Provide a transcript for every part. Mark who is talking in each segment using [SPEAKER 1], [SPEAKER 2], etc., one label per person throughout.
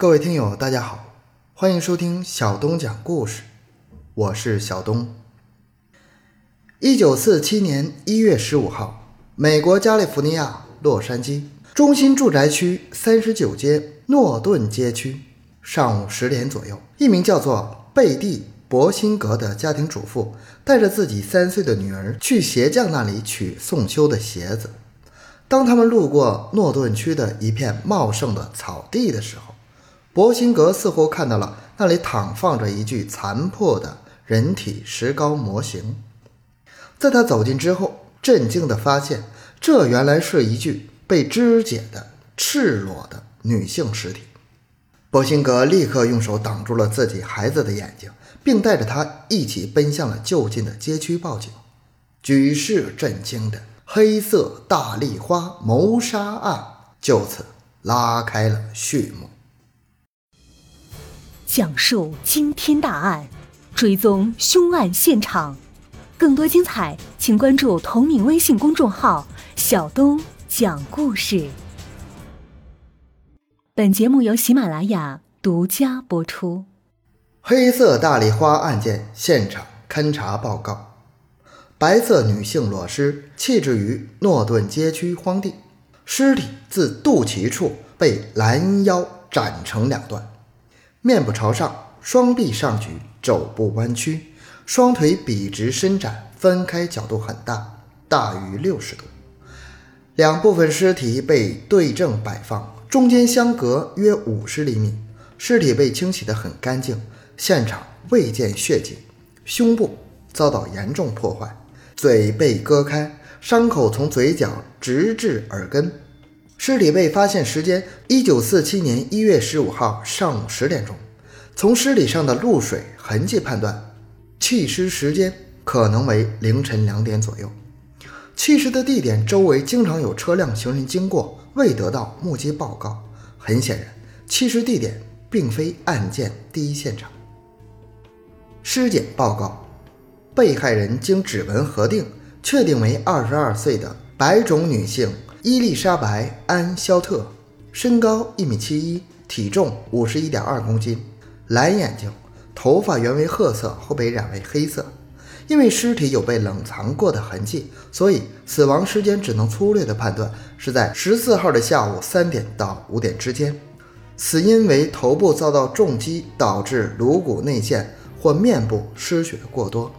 [SPEAKER 1] 各位听友，大家好，欢迎收听小东讲故事，我是小东。一九四七年一月十五号，美国加利福尼亚洛杉矶中心住宅区三十九街诺顿街区，上午十点左右，一名叫做贝蒂·博辛格的家庭主妇带着自己三岁的女儿去鞋匠那里取送修的鞋子。当他们路过诺顿区的一片茂盛的草地的时候，博辛格似乎看到了那里躺放着一具残破的人体石膏模型。在他走近之后，震惊地发现，这原来是一具被肢解的赤裸的女性尸体。博辛格立刻用手挡住了自己孩子的眼睛，并带着他一起奔向了就近的街区报警。举世震惊的黑色大丽花谋杀案就此拉开了序幕。
[SPEAKER 2] 讲述惊天大案，追踪凶案现场，更多精彩，请关注同名微信公众号“小东讲故事”。本节目由喜马拉雅独家播出。
[SPEAKER 1] 黑色大丽花案件现场勘查报告：白色女性裸尸弃置于诺顿街区荒地，尸体自肚脐处被拦腰斩成两段。面部朝上，双臂上举，肘部弯曲，双腿笔直伸展，分开角度很大，大于六十度。两部分尸体被对正摆放，中间相隔约五十厘米。尸体被清洗得很干净，现场未见血迹。胸部遭到严重破坏，嘴被割开，伤口从嘴角直至耳根。尸体被发现时间：一九四七年一月十五号上午十点钟。从尸体上的露水痕迹判断，弃尸时间可能为凌晨两点左右。弃尸的地点周围经常有车辆行人经过，未得到目击报告。很显然，弃尸地点并非案件第一现场。尸检报告：被害人经指纹核定，确定为二十二岁的白种女性。伊丽莎白·安·肖特，身高一米七一，体重五十一点二公斤，蓝眼睛，头发原为褐色，后被染为黑色。因为尸体有被冷藏过的痕迹，所以死亡时间只能粗略的判断是在十四号的下午三点到五点之间。死因为头部遭到重击导致颅骨内陷或面部失血过多，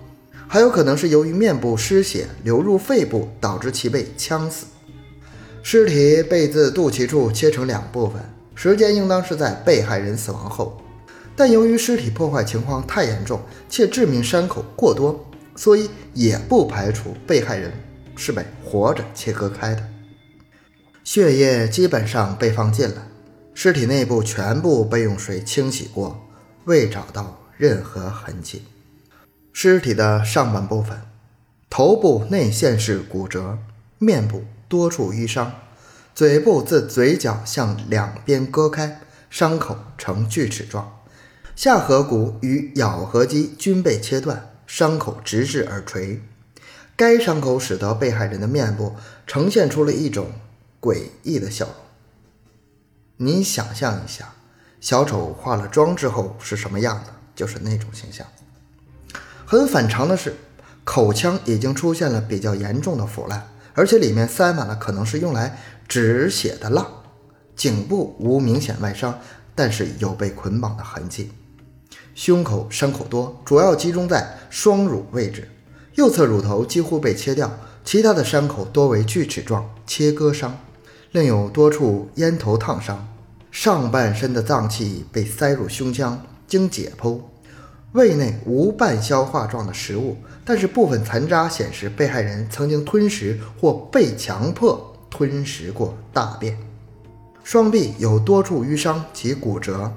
[SPEAKER 1] 还有可能是由于面部失血流入肺部导致其被枪死。尸体被自肚脐处切成两部分，时间应当是在被害人死亡后，但由于尸体破坏情况太严重且致命伤口过多，所以也不排除被害人是被活着切割开的。血液基本上被放尽了，尸体内部全部被用水清洗过，未找到任何痕迹。尸体的上半部分，头部内陷式骨折，面部。多处淤伤，嘴部自嘴角向两边割开，伤口呈锯齿状，下颌骨与咬合肌均被切断，伤口直至耳垂。该伤口使得被害人的面部呈现出了一种诡异的笑容。你想象一下，小丑化了妆之后是什么样的，就是那种形象。很反常的是，口腔已经出现了比较严重的腐烂。而且里面塞满了可能是用来止血的蜡，颈部无明显外伤，但是有被捆绑的痕迹。胸口伤口多，主要集中在双乳位置，右侧乳头几乎被切掉，其他的伤口多为锯齿状切割伤，另有多处烟头烫伤。上半身的脏器被塞入胸腔，经解剖。胃内无半消化状的食物，但是部分残渣显示被害人曾经吞食或被强迫吞食过大便。双臂有多处淤伤及骨折，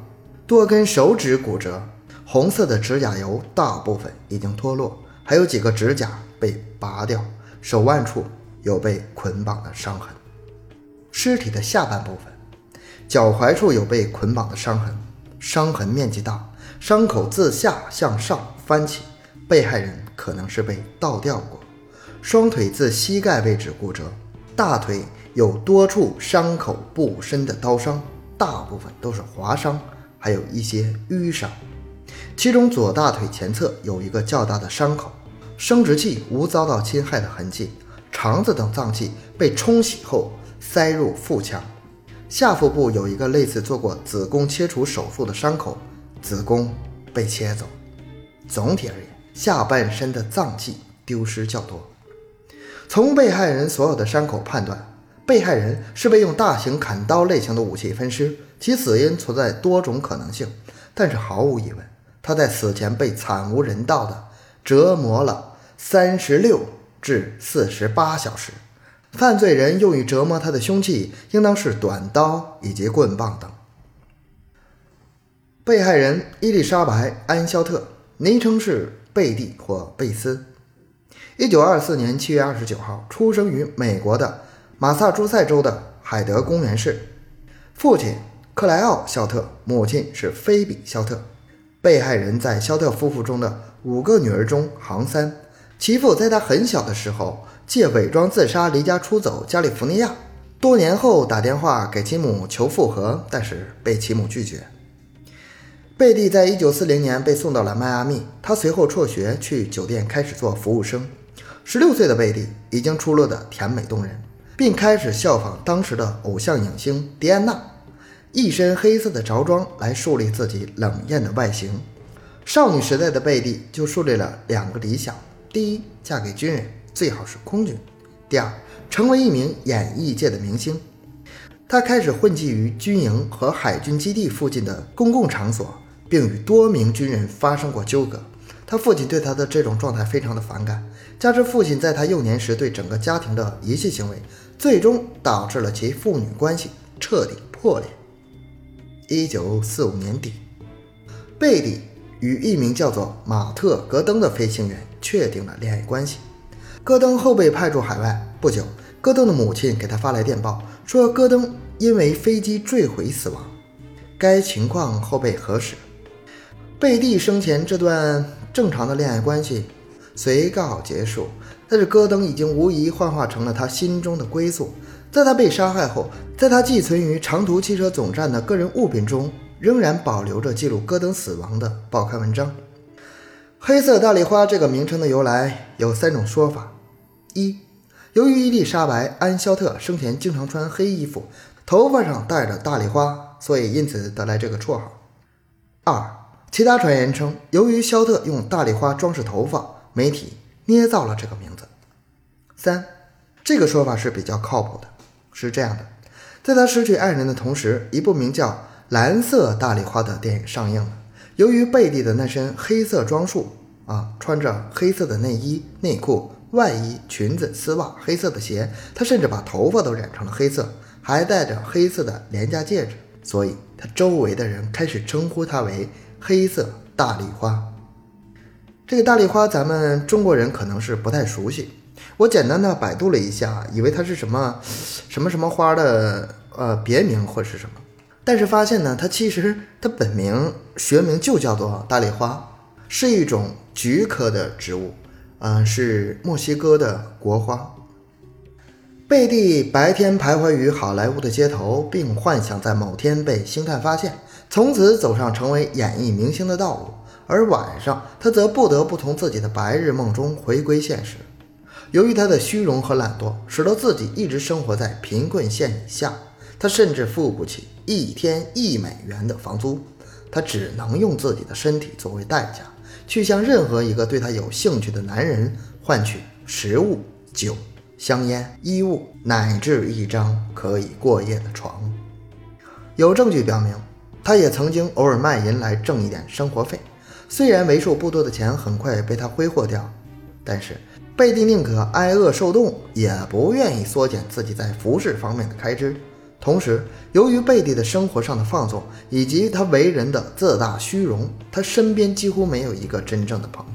[SPEAKER 1] 多根手指骨折，红色的指甲油大部分已经脱落，还有几个指甲被拔掉。手腕处有被捆绑的伤痕。尸体的下半部分，脚踝处有被捆绑的伤痕，伤痕面积大。伤口自下向上翻起，被害人可能是被倒吊过。双腿自膝盖位置骨折，大腿有多处伤口不深的刀伤，大部分都是划伤，还有一些淤伤。其中左大腿前侧有一个较大的伤口，生殖器无遭到侵害的痕迹，肠子等脏器被冲洗后塞入腹腔。下腹部有一个类似做过子宫切除手术的伤口，子宫被切走。总体而言，下半身的脏器丢失较多。从被害人所有的伤口判断，被害人是被用大型砍刀类型的武器分尸，其死因存在多种可能性。但是毫无疑问，他在死前被惨无人道的折磨了三十六至四十八小时。犯罪人用于折磨他的凶器应当是短刀以及棍棒等。被害人伊丽莎白·安肖特，昵称是贝蒂或贝斯，一九二四年七月二十九号出生于美国的马萨诸塞州的海德公园市，父亲克莱奥·肖特，母亲是菲比·肖特。被害人在肖特夫妇中的五个女儿中行三，其父在他很小的时候。借伪装自杀离家出走加利福尼亚，多年后打电话给其母求复合，但是被其母拒绝。贝蒂在一九四零年被送到了迈阿密，他随后辍学去酒店开始做服务生。十六岁的贝蒂已经出落得甜美动人，并开始效仿当时的偶像影星迪安娜，一身黑色的着装来树立自己冷艳的外形。少女时代的贝蒂就树立了两个理想：第一，嫁给军人。最好是空军。第二，成为一名演艺界的明星。他开始混迹于军营和海军基地附近的公共场所，并与多名军人发生过纠葛。他父亲对他的这种状态非常的反感，加之父亲在他幼年时对整个家庭的遗弃行为，最终导致了其父女关系彻底破裂。一九四五年底，贝蒂与一名叫做马特·戈登的飞行员确定了恋爱关系。戈登后被派驻海外不久，戈登的母亲给他发来电报，说戈登因为飞机坠毁死亡。该情况后被核实。贝蒂生前这段正常的恋爱关系随告结束，但是戈登已经无疑幻化成了他心中的归宿。在他被杀害后，在他寄存于长途汽车总站的个人物品中，仍然保留着记录戈登死亡的报刊文章。黑色大丽花这个名称的由来有三种说法：一，由于伊丽莎白·安肖特生前经常穿黑衣服，头发上戴着大丽花，所以因此得来这个绰号；二，其他传言称，由于肖特用大丽花装饰头发，媒体捏造了这个名字；三，这个说法是比较靠谱的，是这样的：在他失去爱人的同时，一部名叫《蓝色大丽花》的电影上映了。由于贝蒂的那身黑色装束啊，穿着黑色的内衣、内裤、外衣、裙子、丝袜、黑色的鞋，他甚至把头发都染成了黑色，还戴着黑色的廉价戒指，所以他周围的人开始称呼他为“黑色大丽花”。这个大丽花，咱们中国人可能是不太熟悉。我简单的百度了一下，以为它是什么什么什么花的呃别名或是什么。但是发现呢，它其实它本名学名就叫做大丽花，是一种菊科的植物，嗯，是墨西哥的国花。贝蒂白天徘徊于好莱坞的街头，并幻想在某天被星探发现，从此走上成为演艺明星的道路；而晚上，他则不得不从自己的白日梦中回归现实。由于他的虚荣和懒惰，使得自己一直生活在贫困线以下。他甚至付不起一天一美元的房租，他只能用自己的身体作为代价，去向任何一个对他有兴趣的男人换取食物、酒、香烟、衣物，乃至一张可以过夜的床。有证据表明，他也曾经偶尔卖淫来挣一点生活费。虽然为数不多的钱很快被他挥霍掉，但是贝蒂宁可挨饿受冻，也不愿意缩减自己在服饰方面的开支。同时，由于贝蒂的生活上的放纵以及他为人的自大虚荣，他身边几乎没有一个真正的朋友，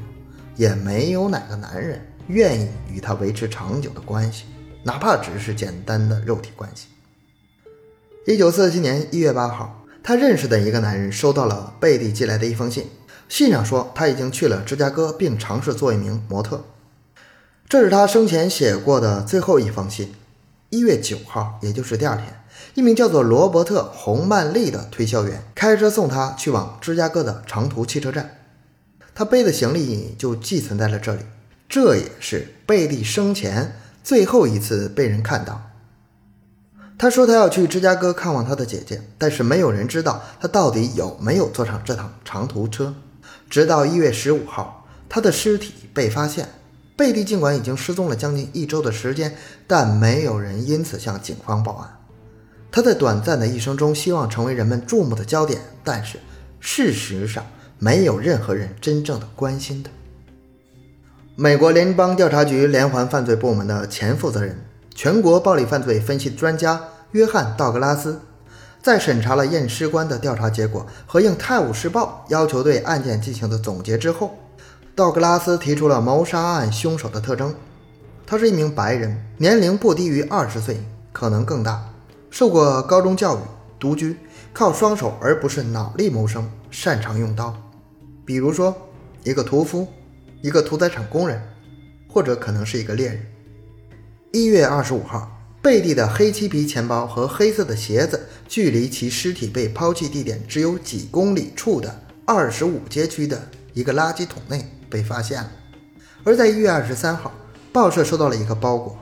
[SPEAKER 1] 也没有哪个男人愿意与他维持长久的关系，哪怕只是简单的肉体关系。一九四七年一月八号，他认识的一个男人收到了贝蒂寄来的一封信，信上说他已经去了芝加哥，并尝试做一名模特。这是他生前写过的最后一封信。一月九号，也就是第二天。一名叫做罗伯特·洪曼利的推销员开车送他去往芝加哥的长途汽车站，他背的行李就寄存在了这里。这也是贝蒂生前最后一次被人看到。他说他要去芝加哥看望他的姐姐，但是没有人知道他到底有没有坐上这趟长途车。直到一月十五号，他的尸体被发现。贝蒂尽管已经失踪了将近一周的时间，但没有人因此向警方报案。他在短暂的一生中希望成为人们注目的焦点，但是事实上没有任何人真正的关心他。美国联邦调查局连环犯罪部门的前负责人、全国暴力犯罪分析专家约翰·道格拉斯，在审查了验尸官的调查结果和应《泰晤士报》要求对案件进行的总结之后。道格拉斯提出了谋杀案凶手的特征：他是一名白人，年龄不低于二十岁，可能更大，受过高中教育，独居，靠双手而不是脑力谋生，擅长用刀，比如说一个屠夫，一个屠宰场工人，或者可能是一个猎人。一月二十五号，贝蒂的黑漆皮钱包和黑色的鞋子，距离其尸体被抛弃地点只有几公里处的二十五街区的一个垃圾桶内。被发现了，而在一月二十三号，报社收到了一个包裹，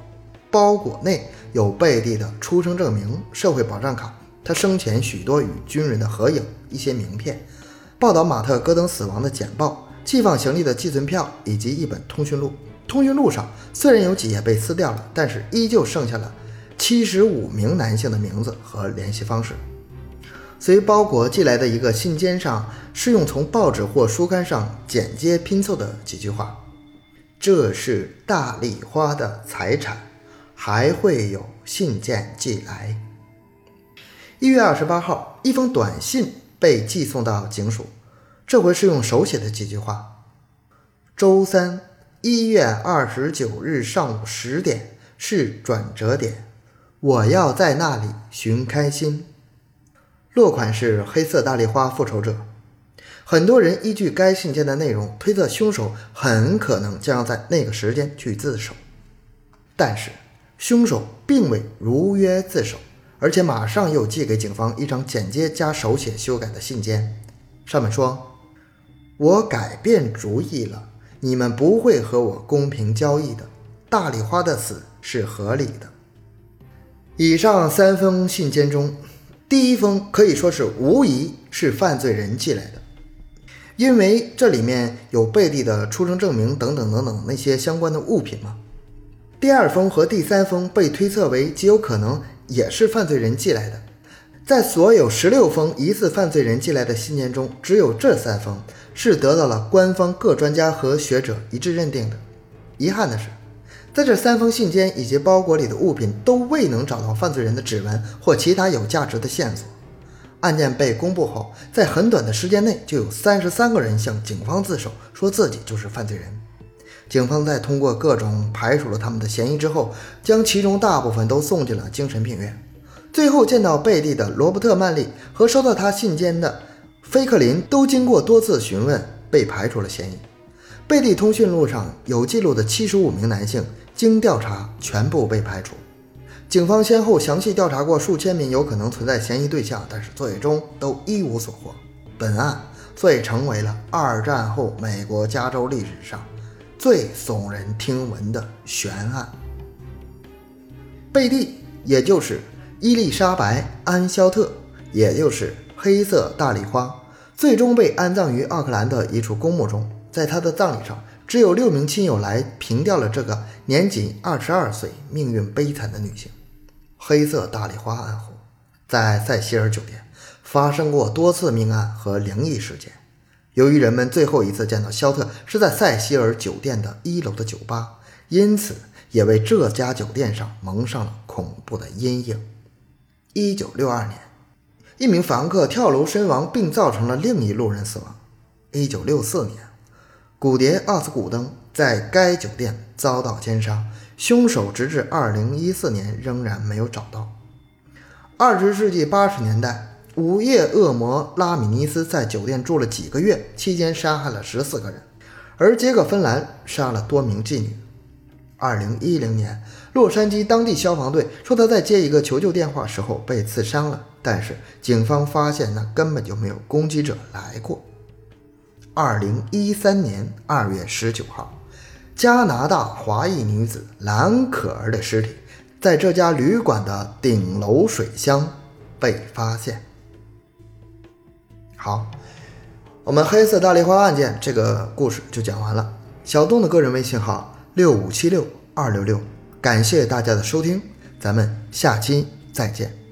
[SPEAKER 1] 包裹内有贝蒂的出生证明、社会保障卡、他生前许多与军人的合影、一些名片、报道马特·戈登死亡的简报、寄放行李的寄存票以及一本通讯录。通讯录上虽然有几页被撕掉了，但是依旧剩下了七十五名男性的名字和联系方式。随包裹寄来的一个信笺上是用从报纸或书刊上剪接拼凑的几句话：“这是大丽花的财产，还会有信件寄来。”一月二十八号，一封短信被寄送到警署，这回是用手写的几句话：“周三，一月二十九日上午十点是转折点，我要在那里寻开心。”落款是“黑色大丽花复仇者”。很多人依据该信件的内容推测，凶手很可能将要在那个时间去自首。但是，凶手并未如约自首，而且马上又寄给警方一张剪接加手写修改的信件，上面说：“我改变主意了，你们不会和我公平交易的。大丽花的死是合理的。”以上三封信笺中。第一封可以说是无疑是犯罪人寄来的，因为这里面有贝蒂的出生证明等等等等那些相关的物品嘛。第二封和第三封被推测为极有可能也是犯罪人寄来的。在所有十六封疑似犯罪人寄来的信件中，只有这三封是得到了官方各专家和学者一致认定的。遗憾的是。在这三封信笺以及包裹里的物品都未能找到犯罪人的指纹或其他有价值的线索。案件被公布后，在很短的时间内就有三十三个人向警方自首，说自己就是犯罪人。警方在通过各种排除了他们的嫌疑之后，将其中大部分都送进了精神病院。最后见到贝蒂的罗伯特·曼利和收到他信笺的菲克林都经过多次询问被排除了嫌疑。贝蒂通讯录上有记录的七十五名男性。经调查，全部被排除。警方先后详细调查过数千名有可能存在嫌疑对象，但是最终都一无所获。本案遂成为了二战后美国加州历史上最耸人听闻的悬案。贝蒂，也就是伊丽莎白·安肖特，也就是黑色大丽花，最终被安葬于奥克兰的一处公墓中。在他的葬礼上。只有六名亲友来凭吊了这个年仅二十二岁、命运悲惨的女性。黑色大丽花案后，在塞西尔酒店发生过多次命案和灵异事件。由于人们最后一次见到肖特是在塞西尔酒店的一楼的酒吧，因此也为这家酒店上蒙上了恐怖的阴影。一九六二年，一名房客跳楼身亡，并造成了另一路人死亡。一九六四年。古蝶·奥斯古登在该酒店遭到奸杀，凶手直至2014年仍然没有找到。20世纪80年代，午夜恶魔拉米尼斯在酒店住了几个月，期间杀害了14个人，而杰克·芬兰杀了多名妓女。二零一零年，洛杉矶当地消防队说他在接一个求救电话时候被刺伤了，但是警方发现那根本就没有攻击者来过。二零一三年二月十九号，加拿大华裔女子兰可儿的尸体在这家旅馆的顶楼水箱被发现。好，我们黑色大丽花案件这个故事就讲完了。小东的个人微信号六五七六二六六，感谢大家的收听，咱们下期再见。